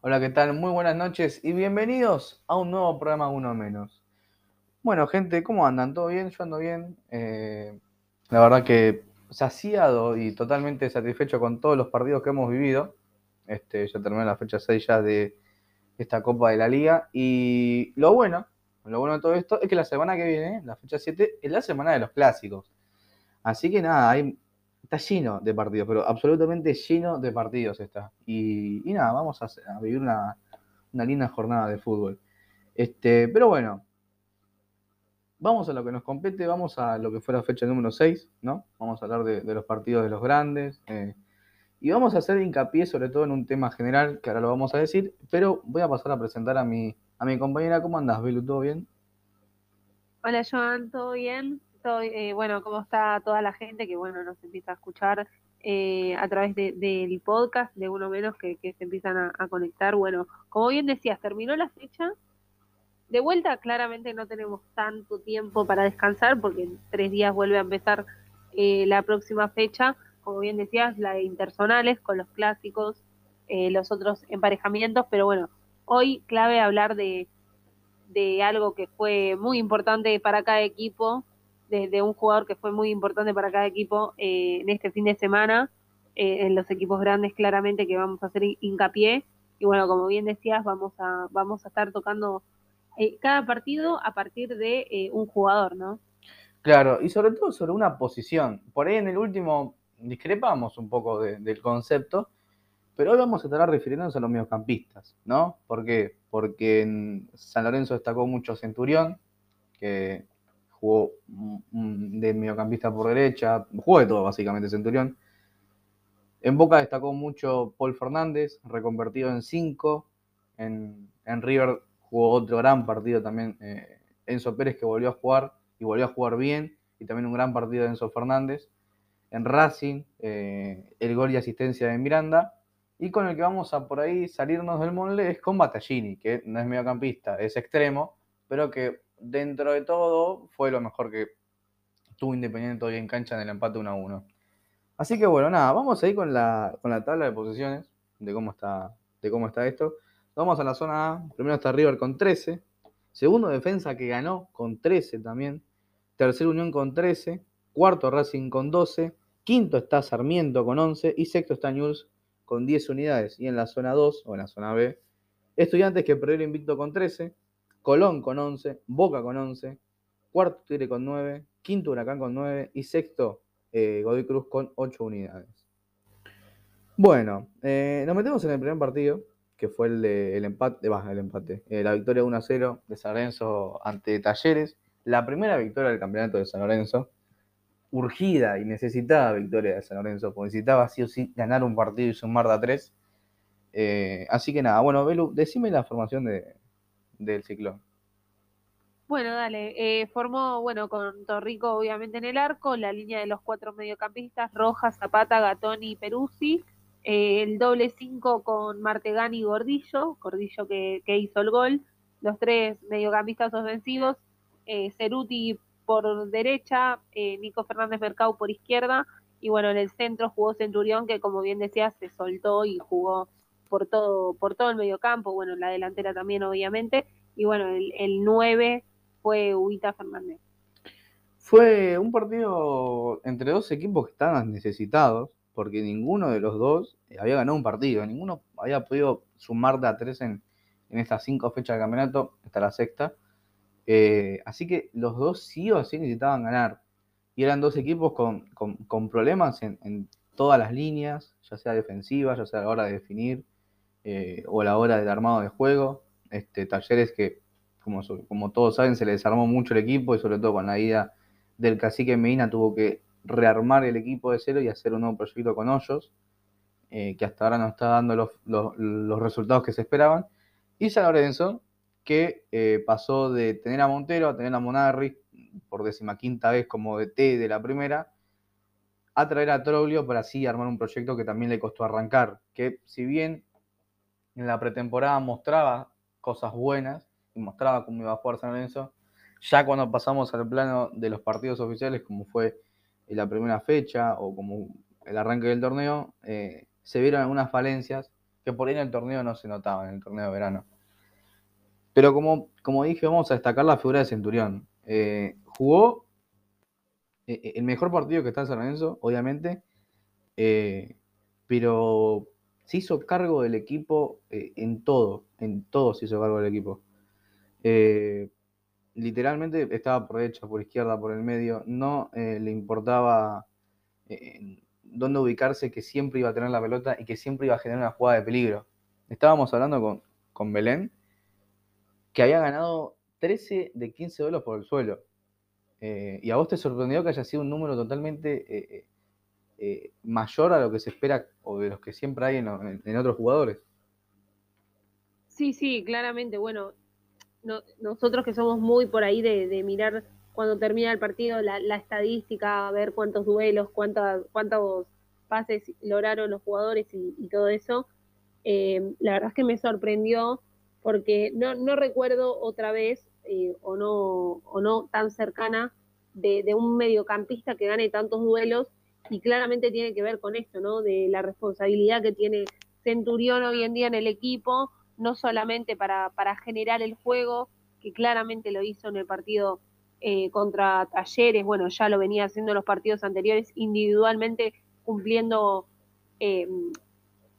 Hola, ¿qué tal? Muy buenas noches y bienvenidos a un nuevo programa Uno Menos. Bueno, gente, ¿cómo andan? ¿Todo bien? Yo ando bien. Eh, la verdad que saciado y totalmente satisfecho con todos los partidos que hemos vivido. Este, ya terminé la fecha 6 ya de esta Copa de la Liga. Y lo bueno, lo bueno de todo esto es que la semana que viene, la fecha 7, es la semana de los clásicos. Así que nada, hay está lleno de partidos, pero absolutamente lleno de partidos está. Y, nada, vamos a, vivir una, linda jornada de fútbol. Este, pero bueno, vamos a lo que nos compete, vamos a lo que fue la fecha número 6, ¿no? Vamos a hablar de, los partidos de los grandes. Eh, y vamos a hacer hincapié sobre todo en un tema general, que ahora lo vamos a decir, pero voy a pasar a presentar a mi, a mi compañera. ¿Cómo andas, Belu? ¿Todo bien? Hola, Joan, ¿todo bien? Eh, bueno, cómo está toda la gente que, bueno, nos empieza a escuchar eh, a través del podcast, de uno menos que, se empiezan a, conectar. Bueno, como bien decías, terminó la fecha. De vuelta, claramente no tenemos tanto tiempo para descansar porque en tres días vuelve a empezar eh, la próxima fecha. Como bien decías, la de intersonales con los clásicos, los otros emparejamientos, pero bueno, hoy clave hablar de, de algo que fue muy importante para cada equipo de, un jugador que fue muy importante para cada equipo eh, en este fin de semana, eh, en los equipos grandes claramente que vamos a hacer hincapié. Y bueno, como bien decías, vamos a, vamos a estar tocando eh, cada partido a partir de un jugador, ¿no? Claro, y sobre todo sobre una posición. Por ahí en el último discrepamos un poco del concepto, pero hoy vamos a estar refiriéndonos a los mediocampistas, ¿no? ¿Por qué? Porque en San Lorenzo destacó mucho Centurión, que jugó mediocampista por derecha, jugó de todo básicamente Centurión. En Boca destacó mucho Paul Fernández, reconvertido en 5. En, River jugó otro gran partido también eh, Enzo Pérez que volvió a jugar y volvió a jugar bien. Y también un gran partido de Enzo Fernández. En Racing, eh, el gol y asistencia de Miranda. Y con el que vamos a por ahí salirnos del molde es con Battaglini, que no es mediocampista, es extremo, pero que dentro de todo, fue lo mejor que tuvo Independiente hoy en cancha en el empate 1 a 1. Así que bueno, nada, vamos a ir con la, con la tabla de posiciones de cómo está, de cómo está esto. Vamos a la zona A. Primero está River con 13. Segundo, Defensa que ganó con 13 también. Tercero, Unión con 13. Cuarto, Racing con 12. Quinto está Sarmiento con 11. Y sexto está News con 10 unidades. Y en la zona 2, o en la zona B, Estudiantes que perdió el invicto con 13. Colón con 11, Boca con 11, cuarto Tigre con 9, quinto Huracán con 9 y sexto eh, Godoy Cruz con 8 unidades. Bueno, eh, nos metemos en el primer partido, que fue el, de, el empate, el empate eh, la victoria 1 0 de San Lorenzo ante Talleres, la primera victoria del campeonato de San Lorenzo, urgida y necesitada victoria de San Lorenzo, porque necesitaba sí o sí ganar un partido y sumar de a 3. así que nada, bueno, Belu, decime la formación de, del ciclón. Bueno, dale. Eh, formó, bueno, con Torrico obviamente en el arco, la línea de los cuatro mediocampistas, Rojas, Zapata, Gatoni y Peruzzi. Eh, el doble cinco con Martegani y Gordillo, Gordillo que, hizo el gol. Los tres mediocampistas ofensivos, eh, Ceruti por derecha, eh, Nico Fernández Mercado por izquierda. Y bueno, en el centro jugó Centurión, que como bien decía, se soltó y jugó por todo, por todo el mediocampo, bueno, la delantera también obviamente, y bueno, el, el 9 fue Huita Fernández. Fue un partido entre dos equipos que estaban necesitados, porque ninguno de los dos había ganado un partido, ninguno había podido sumar de a tres en, estas cinco fechas de campeonato, hasta la sexta. Eh, así que los dos sí o sí necesitaban ganar. Y eran dos equipos con, problemas en, en, todas las líneas, ya sea defensiva, ya sea a la hora de definir, eh, o a la hora del armado de juego. Este, talleres que, como, todos saben, se le desarmó mucho el equipo y sobre todo con la ida del cacique Medina tuvo que rearmar el equipo de cero y hacer un nuevo proyecto con Hoyos, eh, que hasta ahora no está dando los, resultados que se esperaban. Y San Lorenzo, que eh, pasó de tener a Montero a tener a Monarri por decimaquinta vez como DT de la primera, a traer a Troglio para así armar un proyecto que también le costó arrancar. Que si bien en la pretemporada mostraba cosas buenas mostraba cómo iba a jugar San Lorenzo. Ya cuando pasamos al plano de los partidos oficiales, como fue la primera fecha o como el arranque del torneo, eh, se vieron algunas falencias que por ahí en el torneo no se notaba, en el torneo de verano. Pero como, como dije, vamos a destacar la figura de Centurión. Eh, jugó eh, el mejor partido que está en San Lorenzo, obviamente, pero se hizo cargo del equipo en todo, en todo se hizo cargo del equipo. Literalmente estaba por derecha, por izquierda, por el medio, no le importaba dónde ubicarse, que siempre iba a tener la pelota y que siempre iba a generar una jugada de peligro. Estábamos hablando con, con Belén, que había ganado 13 de 15 duelos por el suelo. Eh, y a vos te sorprendió que haya sido un número totalmente eh, eh, mayor a lo que se espera o de los que siempre hay en, otros jugadores. Sí, sí, claramente. Bueno, nosotros que somos muy por ahí de, mirar cuando termina el partido la, estadística, ver cuántos duelos, cuántas, cuántos pases lograron los jugadores y todo eso, la verdad es que me sorprendió porque no, no recuerdo otra vez eh, o, no, o no tan cercana de, un mediocampista que gane tantos duelos y claramente tiene que ver con esto, ¿no? De la responsabilidad que tiene Centurión hoy en día en el equipo, no solamente para, para generar el juego, que claramente lo hizo en el partido eh, contra Talleres, bueno, ya lo venía haciendo en los partidos anteriores, individualmente cumpliendo eh,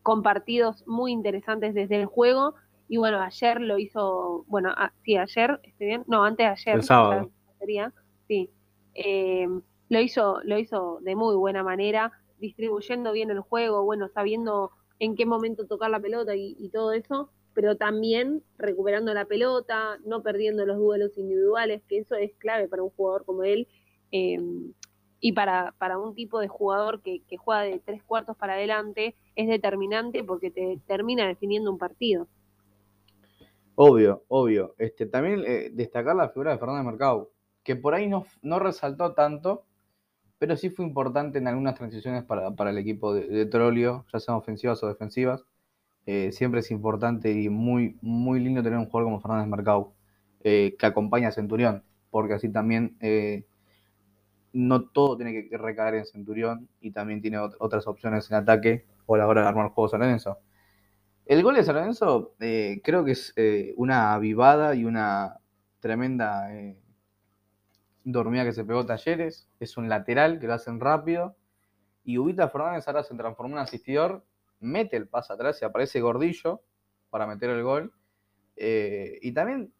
con partidos muy interesantes desde el juego, y bueno, ayer lo hizo, bueno, ah, sí, ayer, ¿estoy bien? No, antes de ayer. El sábado. Sería, sí. Eh, lo, hizo, lo hizo de muy buena manera, distribuyendo bien el juego, bueno, sabiendo en qué momento tocar la pelota y, todo eso, pero también recuperando la pelota, no perdiendo los duelos individuales, que eso es clave para un jugador como él. Eh, y para, para un tipo de jugador que, juega de tres cuartos para adelante es determinante porque te termina definiendo un partido. Obvio, obvio. Este, también eh, destacar la figura de Fernández Mercado, que por ahí no, no, resaltó tanto, pero sí fue importante en algunas transiciones para, el equipo de, Trolio, ya sean ofensivas o defensivas. Eh, siempre es importante y muy, muy lindo tener un jugador como Fernández Mercado, eh, que acompaña a Centurión, porque así también no todo tiene que recaer en Centurión y también tiene otras opciones en ataque o a la hora de armar juegos en eso. El gol de San Lorenzo eh, creo que es eh, una avivada y una tremenda eh, dormida que se pegó Talleres. Es un lateral que lo hacen rápido. Y Ubita Fernández ahora se transformó en asistidor, mete el pase atrás y aparece Gordillo para meter el gol. y también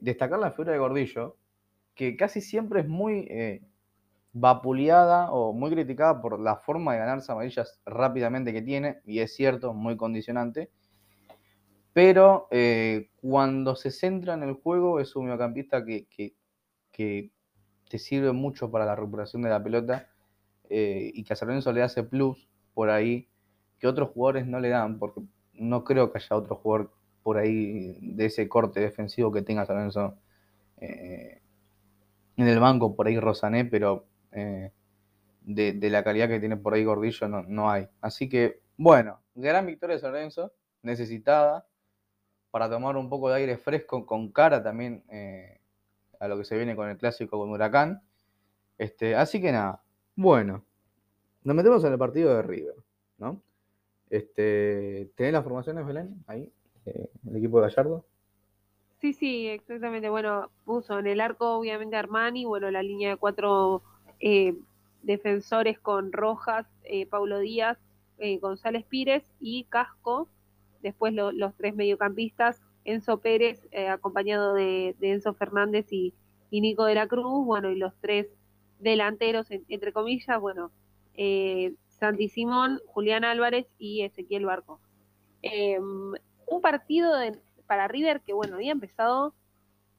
destacar la figura de Gordillo, que casi siempre es muy vapuleada o muy criticada por la forma de ganarse amarillas rápidamente que tiene, y es cierto, muy condicionante. Pero eh, cuando se centra en el juego, es un mediocampista que, que, te sirve mucho para la recuperación de la pelota eh, y que a le hace plus por ahí que otros jugadores no le dan, porque no creo que haya otro jugador por ahí de ese corte defensivo que tenga San Lorenzo eh, en el banco, por ahí Rosané, pero eh, de, la calidad que tiene por ahí Gordillo no, no hay. Así que, bueno, gran victoria de San Lorenzo, necesitada para tomar un poco de aire fresco, con cara también eh, a lo que se viene con el clásico con Huracán. Este, así que nada, bueno, nos metemos en el partido de River, ¿no? Este, ¿Tenés las formaciones, Belén? Ahí, eh, el equipo de Gallardo. Sí, sí, exactamente. Bueno, puso en el arco, obviamente, Armani, bueno, la línea de cuatro eh, defensores con Rojas, eh, Paulo Díaz, eh, González Pírez y Casco, después los tres mediocampistas, Enzo Pérez, acompañado de, Enzo Fernández y, Nico de la Cruz, bueno, y los tres delanteros, entre comillas, bueno, Santi Simón, Julián Álvarez y Ezequiel Barco. un partido para River que, bueno, había empezado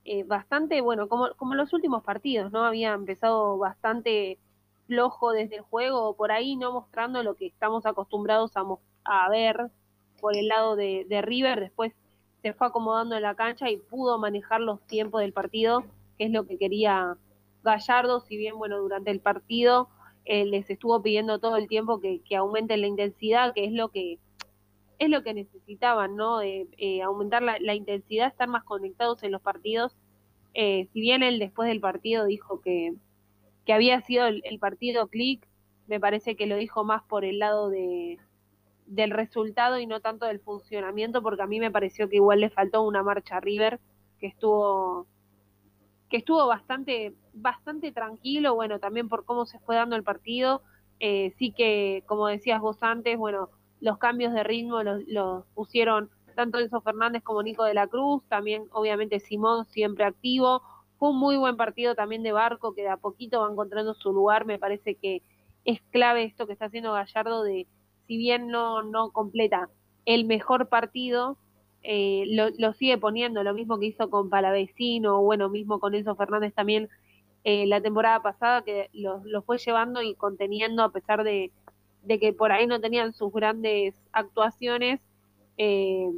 eh, bastante, bueno, como, como los últimos partidos, ¿no? Había empezado bastante flojo desde el juego, por ahí no mostrando lo que estamos acostumbrados a, ver por el lado de, River, después se fue acomodando en la cancha y pudo manejar los tiempos del partido, que es lo que quería Gallardo, si bien, bueno, durante el partido eh, les estuvo pidiendo todo el tiempo que, que aumenten la intensidad, que es lo que es lo que necesitaban, ¿no? Eh, aumentar la, intensidad, estar más conectados en los partidos. Eh, si bien él después del partido dijo que, había sido el, partido click, me parece que lo dijo más por el lado de, del resultado y no tanto del funcionamiento, porque a mí me pareció que igual le faltó una marcha a River, que estuvo que estuvo bastante bastante tranquilo, bueno, también por cómo se fue dando el partido, eh, sí que, como decías vos antes, bueno, los cambios de ritmo los, pusieron tanto Enzo Fernández como Nico de la Cruz, también obviamente Simón siempre activo, fue un muy buen partido también de Barco, que de a poquito va encontrando su lugar, me parece que es clave esto que está haciendo Gallardo de, si bien no, no completa el mejor partido, eh, lo, sigue poniendo, lo mismo que hizo con Palavecino, bueno, mismo con Enzo Fernández también eh, la temporada pasada, que lo, fue llevando y conteniendo a pesar de, que por ahí no tenían sus grandes actuaciones, eh,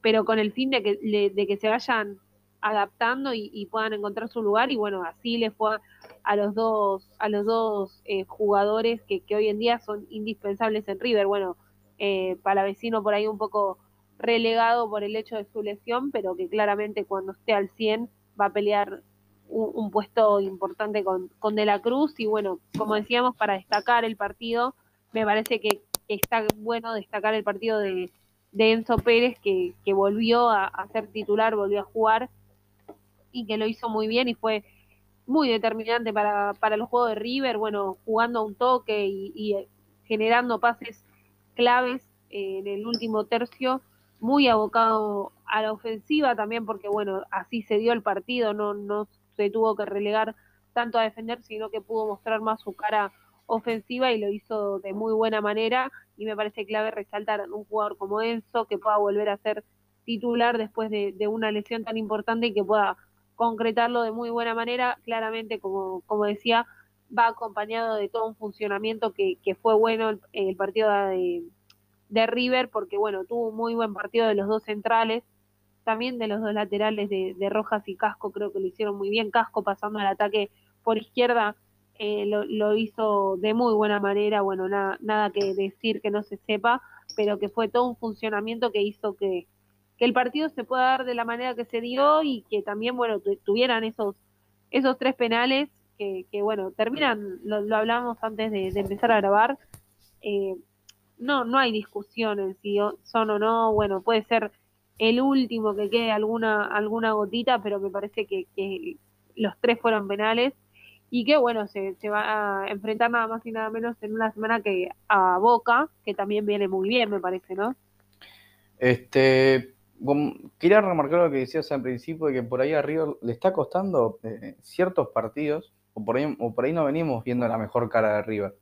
pero con el fin de que, de que se vayan adaptando y, puedan encontrar su lugar y bueno, así les fue a los dos, a los dos eh, jugadores que, que, hoy en día son indispensables en River. Bueno, eh, vecino por ahí un poco relegado por el hecho de su lesión, pero que claramente cuando esté al 100 va a pelear un, puesto importante con, con, De la Cruz. Y bueno, como decíamos, para destacar el partido, me parece que está bueno destacar el partido de, de Enzo Pérez, que, que volvió a, ser titular, volvió a jugar y que lo hizo muy bien y fue muy determinante para, para el juego de River, bueno, jugando a un toque y, eh, generando pases claves en el último tercio, muy abocado a la ofensiva también porque, bueno, así se dio el partido, no, no se tuvo que relegar tanto a defender, sino que pudo mostrar más su cara ofensiva y lo hizo de muy buena manera y me parece clave resaltar a un jugador como Enzo que pueda volver a ser titular después de, de una lesión tan importante y que pueda concretarlo de muy buena manera. Claramente, como, como decía, va acompañado de todo un funcionamiento que, que fue bueno el, el partido de, de, River, porque bueno, tuvo un muy buen partido de los dos centrales, también de los dos laterales de, de Rojas y Casco, creo que lo hicieron muy bien. Casco pasando al ataque por izquierda eh, lo, lo, hizo de muy buena manera, bueno, nada, nada que decir que no se sepa, pero que fue todo un funcionamiento que hizo que, que el partido se pueda dar de la manera que se dio y que también, bueno, tuvieran esos, esos tres penales que, que bueno, terminan, lo, hablamos antes de, empezar a grabar, eh, no, no hay discusión en si son o no, bueno, puede ser el último que quede alguna, alguna gotita, pero me parece que, los tres fueron penales y que bueno, se, se, va a enfrentar nada más y nada menos en una semana que a Boca, que también viene muy bien, me parece, ¿no? Este, quería remarcar lo que decías al principio, de que por ahí arriba le está costando eh, ciertos partidos, o por, ahí, o por ahí no venimos viendo la mejor cara de River.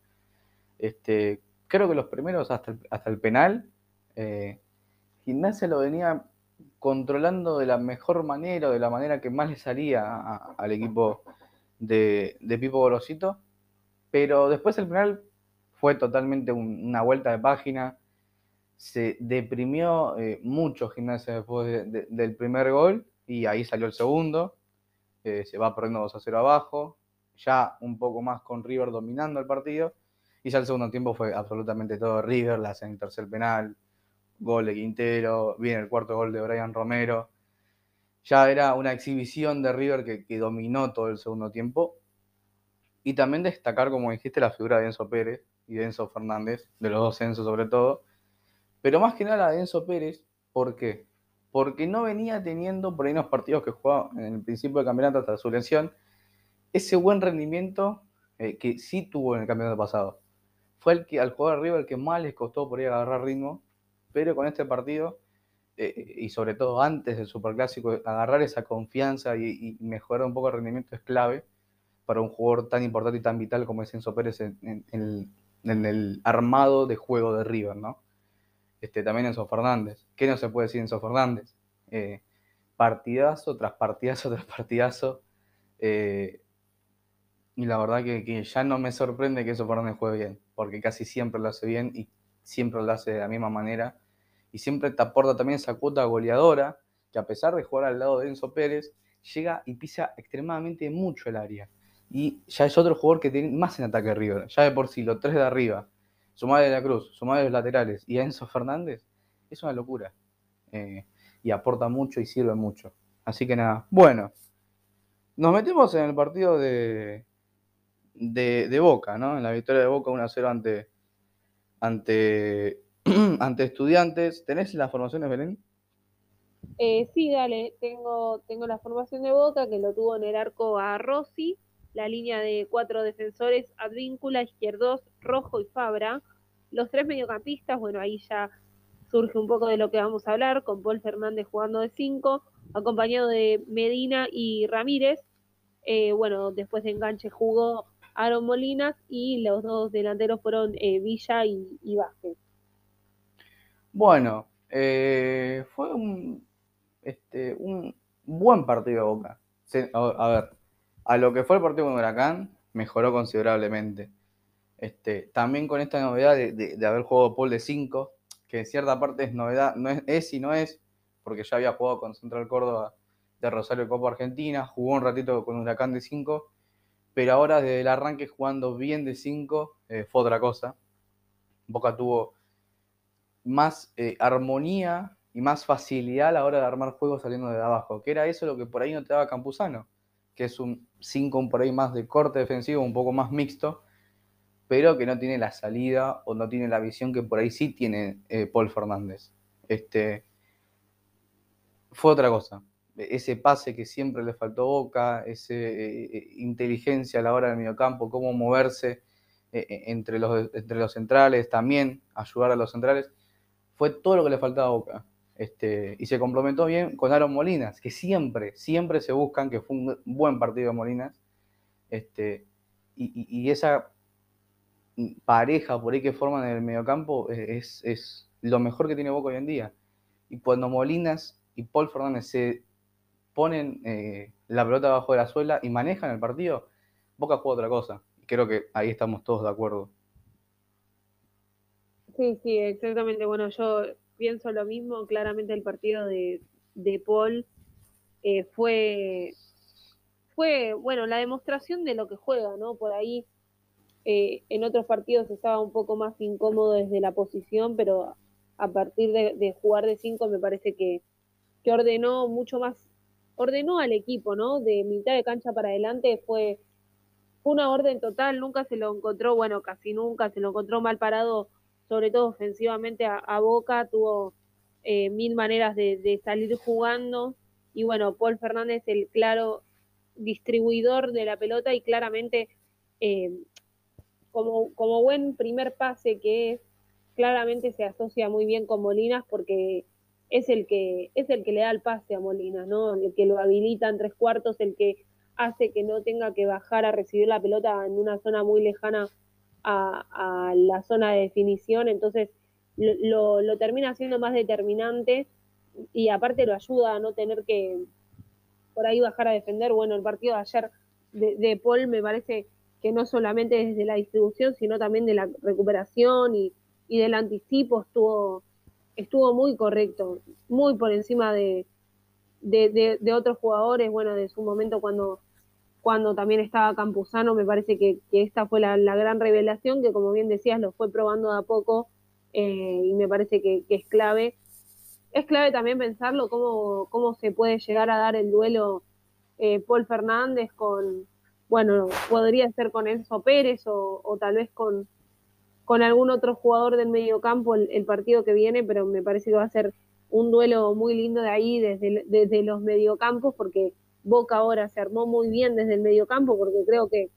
Este, creo que los primeros hasta el, hasta el penal, eh, Gimnasia lo venía controlando de la mejor manera, de la manera que más le salía al equipo de, de, Pipo Gorosito, pero después el penal fue totalmente una vuelta de página, se deprimió eh, mucho Gimnasia después del primer gol y ahí salió el segundo. Eh, se va perdiendo 2 a 0 abajo, ya un poco más con River dominando el partido. Ya el segundo tiempo fue absolutamente todo River, la hacen tercer penal, gol de Quintero, viene el cuarto gol de Brian Romero. Ya era una exhibición de River que, que dominó todo el segundo tiempo. Y también destacar, como dijiste, la figura de Enzo Pérez y de Enzo Fernández, de los dos Enzo sobre todo, pero más que nada de Enzo Pérez, ¿por qué? Porque no venía teniendo por ahí unos partidos que jugaba en el principio del campeonato hasta su lesión, ese buen rendimiento eh, que sí tuvo en el campeonato pasado. Fue el que al jugar arriba el que más les costó por ahí agarrar ritmo, pero con este partido, eh, y sobre todo antes del Superclásico, agarrar esa confianza y, mejorar un poco el rendimiento es clave para un jugador tan importante y tan vital como es Enzo Pérez en, el armado de juego de River, ¿no? este, también Enzo Fernández. ¿Qué no se puede decir Enzo Fernández? Eh, partidazo tras partidazo tras partidazo. Eh, y la verdad que, ya no me sorprende que Enzo Fernández juegue bien, porque casi siempre lo hace bien y siempre lo hace de la misma manera. Y siempre te aporta también esa cuota goleadora, que a pesar de jugar al lado de Enzo Pérez, llega y pisa extremadamente mucho el área. Y ya es otro jugador que tiene más en ataque River. Ya de por sí, los tres de arriba, sumar de la Cruz, sumar de los laterales y a Enzo Fernández, es una locura. Eh, y aporta mucho y sirve mucho. Así que nada, bueno, nos metemos en el partido de, de, Boca, ¿no? En la victoria de Boca 1-0 ante, ante ante estudiantes. ¿Tenés las formaciones, Belén? Eh, sí, dale, tengo, tengo la formación de Boca que lo tuvo en el arco a Rossi, la línea de cuatro defensores, Advíncula, Izquierdos, Rojo y Fabra. Los tres mediocampistas, bueno, ahí ya surge un poco de lo que vamos a hablar, con Paul Fernández jugando de cinco, acompañado de Medina y Ramírez. Eh, bueno, después de enganche jugó Aaron Molinas y los dos delanteros fueron eh, Villa y, Vázquez. Bueno, eh, fue un, este, un buen partido de Boca. A, ver, a lo que fue el partido con Huracán, mejoró considerablemente. Este, también con esta novedad de, de haber jugado Paul de 5, que en cierta parte es novedad, no es, es y no es, porque ya había jugado con Central Córdoba de Rosario Copa Argentina, jugó un ratito con Huracán de 5, pero ahora desde el arranque jugando bien de 5 eh, fue otra cosa. Boca tuvo más eh, armonía y más facilidad a la hora de armar juegos saliendo de abajo, que era eso lo que por ahí no te daba Campuzano, que es un 5 por ahí más de corte defensivo, un poco más mixto, pero que no tiene la salida o no tiene la visión que por ahí sí tiene eh, Paul Fernández. Este, fue otra cosa. Ese pase que siempre le faltó Boca, esa eh, eh, inteligencia a la hora del mediocampo, cómo moverse entre, los, entre los centrales, también ayudar a los centrales, fue todo lo que le faltaba Boca. Este, y se complementó bien con Aaron Molinas, que siempre, siempre se buscan, que fue un buen partido de Molinas. Este, y, y esa pareja por ahí que forman en el mediocampo es, es lo mejor que tiene Boca hoy en día. Y cuando Molinas y Paul Fernández se ponen eh, la pelota abajo de la suela y manejan el partido, Boca juega otra cosa. Creo que ahí estamos todos de acuerdo. Sí, sí, exactamente. Bueno, yo pienso lo mismo. Claramente el partido de, de Paul eh, fue, fue, bueno, la demostración de lo que juega, ¿no? Por ahí eh, en otros partidos estaba un poco más incómodo desde la posición, pero a partir de, jugar de cinco me parece que, que, ordenó mucho más, ordenó al equipo, ¿no? De mitad de cancha para adelante fue, una orden total, nunca se lo encontró, bueno, casi nunca se lo encontró mal parado, sobre todo ofensivamente a, Boca, tuvo eh, mil maneras de, salir jugando y bueno, Paul Fernández el claro distribuidor de la pelota y claramente eh, como, buen primer pase que es, claramente se asocia muy bien con Molinas porque es el que es el que le da el pase a Molinas, ¿no? El que lo habilita en tres cuartos, el que hace que no tenga que bajar a recibir la pelota en una zona muy lejana a, la zona de definición, entonces lo, lo, termina siendo más determinante y aparte lo ayuda a no tener que por ahí bajar a defender. Bueno, el partido de ayer de, de Paul me parece que no solamente desde la distribución, sino también de la recuperación y, del anticipo estuvo, estuvo muy correcto, muy por encima de, de, otros jugadores, bueno, de su momento cuando, cuando también estaba Campuzano, me parece que, esta fue la, gran revelación, que como bien decías, lo fue probando de a poco eh, y me parece que, es clave. Es clave también pensarlo, cómo, cómo se puede llegar a dar el duelo eh, Paul Fernández con, bueno, podría ser con Enzo Pérez o, tal vez con, con algún otro jugador del medio campo el, partido que viene, pero me parece que va a ser un duelo muy lindo de ahí desde, desde los mediocampos, porque Boca ahora se armó muy bien desde el mediocampo, porque creo que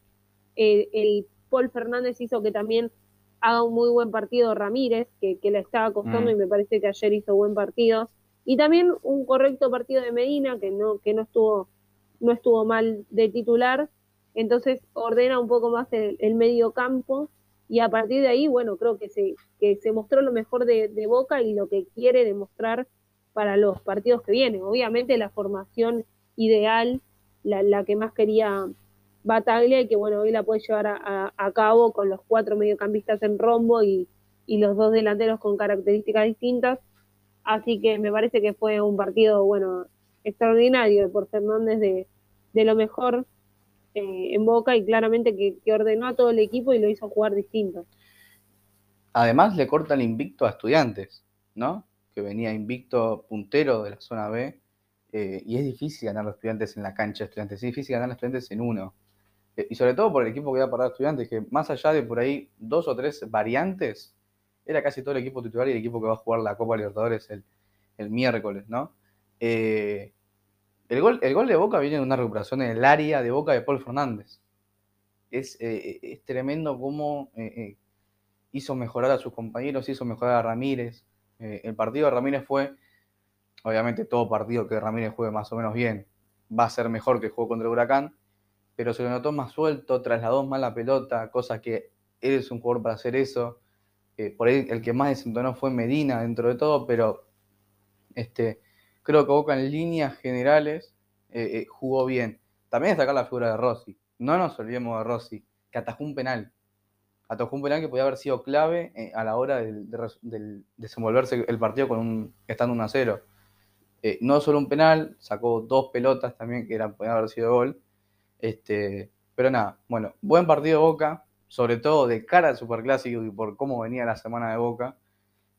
eh, el Paul Fernández hizo que también haga un muy buen partido Ramírez, que, que le estaba costando mm. y me parece que ayer hizo buen partido. Y también un correcto partido de Medina, que no, que no estuvo, no estuvo mal de titular, entonces ordena un poco más el, medio campo y a partir de ahí, bueno, creo que se, que se mostró lo mejor de, Boca y lo que quiere demostrar para los partidos que vienen. Obviamente la formación ideal, la, que más quería Bataglia y que bueno, hoy la puede llevar a, cabo con los cuatro mediocampistas en rombo y, los dos delanteros con características distintas. Así que me parece que fue un partido, bueno, extraordinario por Fernández de, de lo mejor en Boca y claramente que, ordenó a todo el equipo y lo hizo jugar distinto. Además le corta el invicto a estudiantes, ¿no? Que venía invicto puntero de la zona B. Eh, y es difícil ganar a los estudiantes en la cancha de estudiantes, es difícil ganar a los estudiantes en uno. Eh, y sobre todo por el equipo que va a parar estudiantes, que más allá de por ahí dos o tres variantes, era casi todo el equipo titular y el equipo que va a jugar la Copa Libertadores el, el miércoles, ¿no? Eh, el, gol, el gol de Boca viene de una recuperación en el área de Boca de Paul Fernández. Es, eh, es tremendo cómo eh, hizo mejorar a sus compañeros, hizo mejorar a Ramírez. el partido de Ramírez fue, obviamente todo partido que Ramírez juegue más o menos bien, va a ser mejor que juego contra el Huracán, pero se lo notó más suelto, trasladó más la pelota, cosa que él es un jugador para hacer eso. por ahí el que más desentonó fue Medina dentro de todo, pero este, creo que Boca en líneas generales eh, eh, jugó bien. También destacar la figura de Rossi. No nos olvidemos de Rossi, que atajó un penal. Atajó un penal que podía haber sido clave eh, a la hora de, desenvolverse el partido con un, estando 1 a 0. no solo un penal, sacó dos pelotas también que eran, podían haber sido gol. Este, pero nada, bueno, buen partido de Boca, sobre todo de cara al Superclásico y por cómo venía la semana de Boca.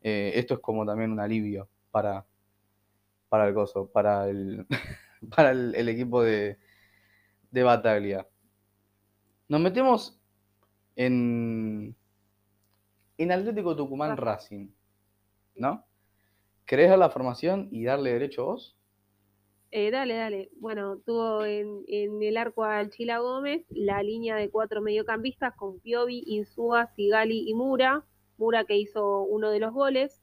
esto es como también un alivio para, para el gozo, para el, para el, equipo de, de, Bataglia. Nos metemos en, en Atlético Tucumán Racing, ¿no? ¿Querés dar la formación y darle derecho a vos? Eh, dale, dale. Bueno, tuvo en, en, el arco al Chila Gómez la línea de cuatro mediocampistas con Piovi, Insúa, Sigali y Mura. Mura que hizo uno de los goles.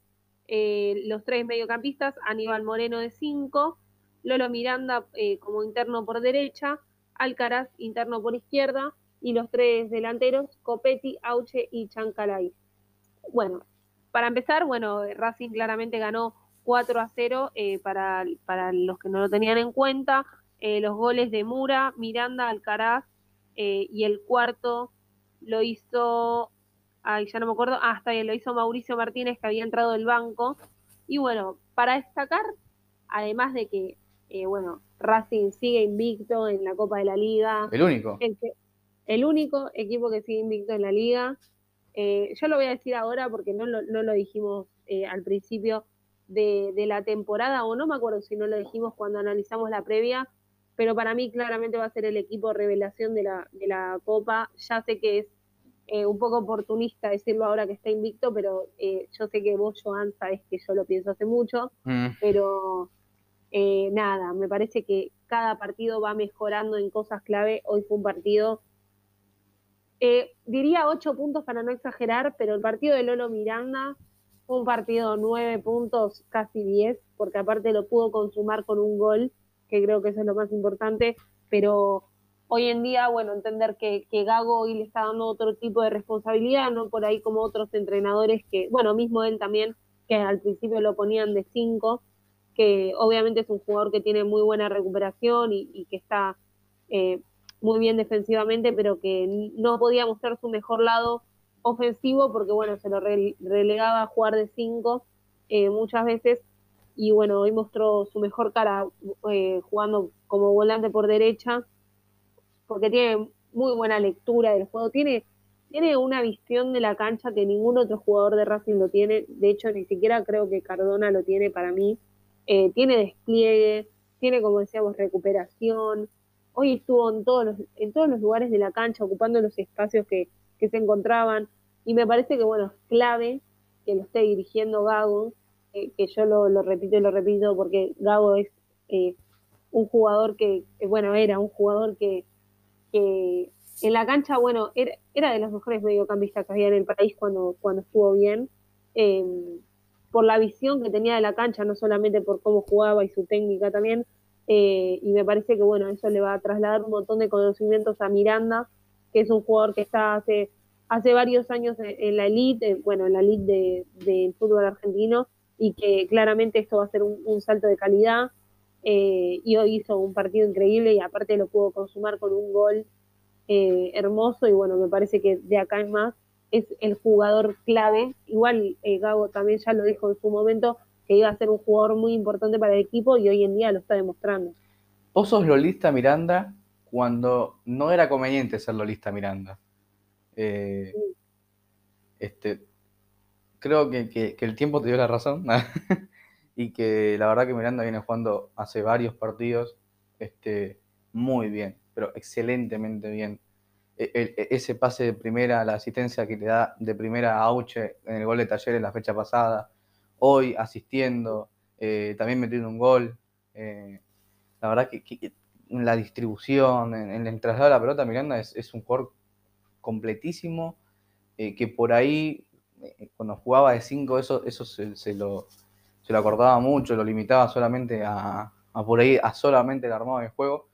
Eh, los tres mediocampistas, Aníbal Moreno de 5, Lolo Miranda eh, como interno por derecha, Alcaraz interno por izquierda y los tres delanteros, Copetti, Auche y Chancalay. Bueno, para empezar, bueno, Racing claramente ganó 4 a 0 eh, para, para, los que no lo tenían en cuenta. los goles de Mura, Miranda, Alcaraz y el cuarto lo hizo ay, ya no me acuerdo, hasta bien, lo hizo Mauricio Martínez, que había entrado del banco. Y bueno, para destacar, además de que, eh, bueno, Racing sigue invicto en la Copa de la Liga. El único. El, único equipo que sigue invicto en la liga. Eh, yo lo voy a decir ahora porque no lo, no lo dijimos eh, al principio de, de, la temporada, o no me acuerdo si no lo dijimos cuando analizamos la previa, pero para mí claramente va a ser el equipo revelación de la, de la Copa. Ya sé que es eh, un poco oportunista decirlo ahora que está invicto, pero eh, yo sé que vos, Joan, sabes que yo lo pienso hace mucho, mm. pero eh, nada, me parece que cada partido va mejorando en cosas clave. Hoy fue un partido, diría ocho puntos para no exagerar, pero el partido de Lolo Miranda fue un partido nueve puntos, casi diez, porque aparte lo pudo consumar con un gol, que creo que eso es lo más importante, pero hoy en día, bueno, entender que, Gago hoy le está dando otro tipo de responsabilidad, no por ahí como otros entrenadores que, bueno, mismo él también, que al principio lo ponían de cinco, que obviamente es un jugador que tiene muy buena recuperación y, que está eh, muy bien defensivamente, pero que no podía mostrar su mejor lado ofensivo porque, bueno, se lo relegaba a jugar de cinco eh, muchas veces. Y, bueno, hoy mostró su mejor cara eh, jugando como volante por derecha porque tiene muy buena lectura del juego, tiene, tiene una visión de la cancha que ningún otro jugador de Racing lo tiene, de hecho ni siquiera creo que Cardona lo tiene para mí, eh, tiene despliegue, tiene como decíamos recuperación, hoy estuvo en todos los, en todos los lugares de la cancha ocupando los espacios que, que se encontraban. Y me parece que bueno, es clave que lo esté dirigiendo Gago, eh, que yo lo, lo, repito y lo repito porque Gago es eh, un jugador que, bueno, era un jugador que en la cancha, bueno, era, de los mejores mediocampistas que había en el país cuando, cuando estuvo bien, em, por la visión que tenía de la cancha, no solamente por cómo jugaba y su técnica también, eh, y me parece que, bueno, eso le va a trasladar un montón de conocimientos a Miranda, que es un jugador que está hace, hace varios años en, la elite, bueno, en la elite del fútbol argentino, y que claramente esto va a ser un salto de calidad. Eh, y hoy hizo un partido increíble y aparte lo pudo consumar con un gol eh, hermoso y bueno, me parece que de acá en más es el jugador clave. Igual eh, Gabo también ya lo dijo en su momento que iba a ser un jugador muy importante para el equipo y hoy en día lo está demostrando. Vos sos Lolista Miranda cuando no era conveniente ser Lolista Miranda. este, creo que, que, el tiempo te dio la razón. y que la verdad que Miranda viene jugando hace varios partidos este, muy bien, pero excelentemente bien. e, e, ese pase de primera, la asistencia que le da de primera a Auche en el gol de Taller en la fecha pasada, hoy asistiendo, eh, también metiendo un gol. Eh, la verdad que, en la distribución, en, el traslado de la pelota, Miranda es, un jugador completísimo, eh, que por ahí, cuando jugaba de 5, eso, eso se, lo, se lo acordaba mucho, lo limitaba solamente a, por ahí, a solamente el armado de juego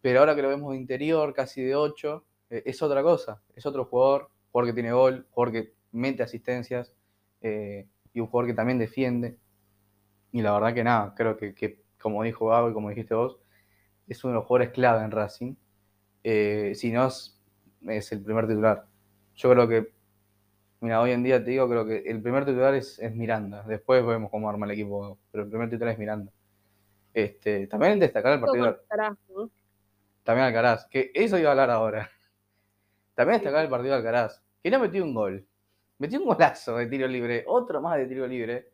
pero ahora que lo vemos de interior, casi de 8, eh, es otra cosa. Es otro jugador, jugador que tiene gol, jugador que mete asistencias eh, y un jugador que también defiende. Y la verdad que nada, creo que, como dijo Gabo y como dijiste vos, es uno de los jugadores clave en Racing. Eh, si no, es, el primer titular. Yo creo que, mira, hoy en día te digo, creo que el primer titular es, Miranda. Después vemos cómo arma el equipo, pero el primer titular es Miranda. Este, también destacar el partido. También Alcaraz, que eso iba a hablar ahora. También destacar el partido de Alcaraz, que no metió un gol. Metió un golazo de tiro libre, otro más de tiro libre.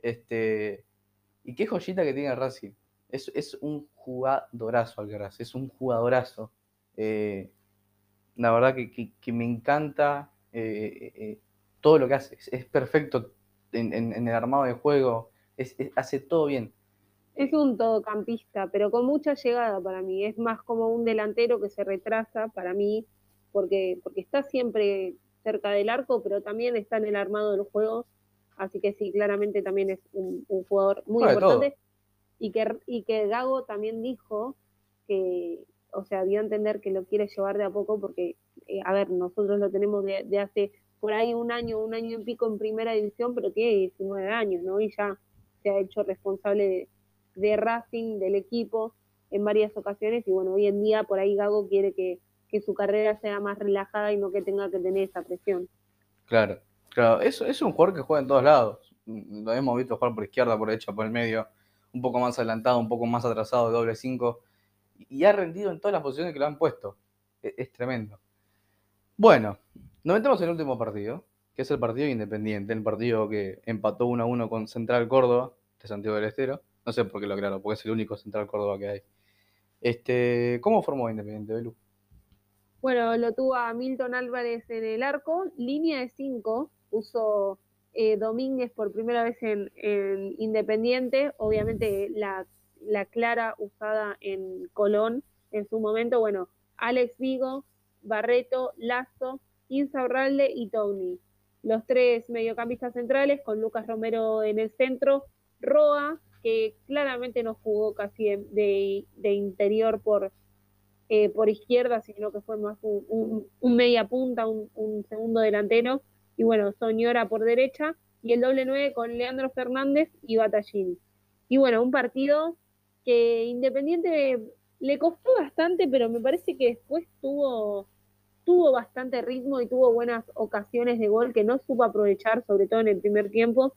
Este, y qué joyita que tiene Racing. Es, es un jugadorazo Alcaraz, es un jugadorazo. Eh, la verdad que, me encanta eh, eh, todo lo que hace. Es, perfecto en, el armado de juego, hace todo bien. Es un todocampista, pero con mucha llegada para mí. Es más como un delantero que se retrasa para mí, porque, porque está siempre cerca del arco, pero también está en el armado de los juegos. Así que sí, claramente también es un, jugador muy importante. Y que, y que Gago también dijo que, o sea, dio a entender que lo quiere llevar de a poco, porque, eh, a ver, nosotros lo tenemos de, hace por ahí un año, un año y pico en primera división, pero tiene 19 años, ¿no? Y ya se ha hecho responsable de de Racing, del equipo, en varias ocasiones. Y bueno, hoy en día por ahí Gago quiere que, su carrera sea más relajada y no que tenga que tener esa presión. Claro, claro. Es, es un jugador que juega en todos lados. Lo hemos visto jugar por izquierda, por derecha, por el medio, un poco más adelantado, un poco más atrasado, doble 5. Y ha rendido en todas las posiciones que lo han puesto. Es, es tremendo. Bueno, nos metemos en el último partido, que es el partido independiente, el partido que empató 1 a 1 con Central Córdoba, de Santiago del Estero. No sé por qué lo aclaro, porque es el único central Córdoba que hay. Este, ¿Cómo formó Independiente, Belú? Bueno, lo tuvo a Milton Álvarez en el arco, línea de 5, puso eh, Domínguez por primera vez en, Independiente, obviamente la, clara usada en Colón en su momento, bueno, Alex Vigo, Barreto, Lazo, Insaurralde y Tony. Los tres mediocampistas centrales con Lucas Romero en el centro, Roa, que claramente no jugó casi de, interior por, eh, por izquierda, sino que fue más un, media punta, un, segundo delantero. Y bueno, Soñora por derecha y el doble nueve con Leandro Fernández y Batallini. Y bueno, un partido que Independiente le costó bastante, pero me parece que después tuvo, tuvo bastante ritmo y tuvo buenas ocasiones de gol que no supo aprovechar, sobre todo en el primer tiempo.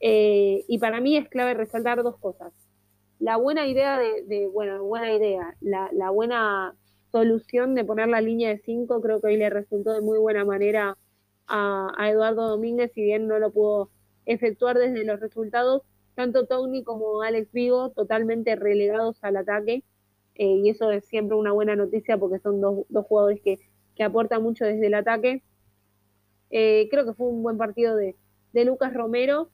Eh, y para mí es clave resaltar dos cosas. La buena idea de, bueno, buena idea, la, buena solución de poner la línea de 5 creo que hoy le resultó de muy buena manera a, Eduardo Domínguez, si bien no lo pudo efectuar desde los resultados, tanto Tony como Alex Vigo totalmente relegados al ataque, eh, y eso es siempre una buena noticia porque son dos, jugadores que, aportan mucho desde el ataque. Eh, creo que fue un buen partido de, de Lucas Romero,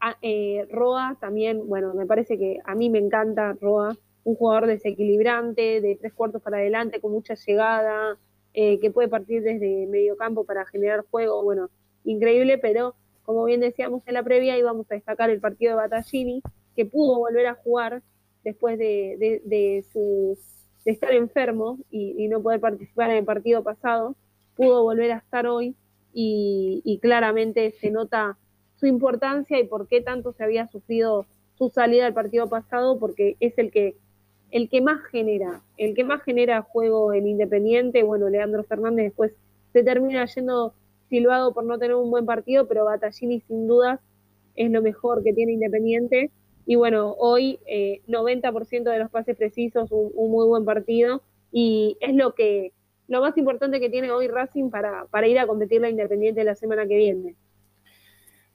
Ah, eh, Roa también, bueno, me parece que a mí me encanta Roa, un jugador desequilibrante, de tres cuartos para adelante, con mucha llegada, eh, que puede partir desde medio campo para generar juego, bueno, increíble, pero como bien decíamos en la previa, íbamos a destacar el partido de Battaglini, que pudo volver a jugar después de, su, de estar enfermo y, no poder participar en el partido pasado, pudo volver a estar hoy y claramente se nota su importancia y por qué tanto se había sufrido su salida del partido pasado, porque es el que el que más genera, el que más genera juego en Independiente, bueno, Leandro Fernández después se termina yendo silbado por no tener un buen partido, pero Battaglini sin dudas es lo mejor que tiene Independiente. Y bueno, hoy 90% eh, de los pases precisos, un, un, muy buen partido, y es lo que lo más importante que tiene hoy Racing para, para ir a competir la Independiente la semana que viene.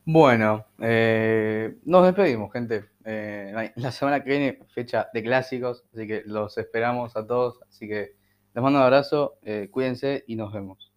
Bueno, eh, nos despedimos, gente. Eh, la semana que viene, fecha de clásicos, así que los esperamos a todos. Así que Les mando un abrazo, eh, cuídense y nos vemos.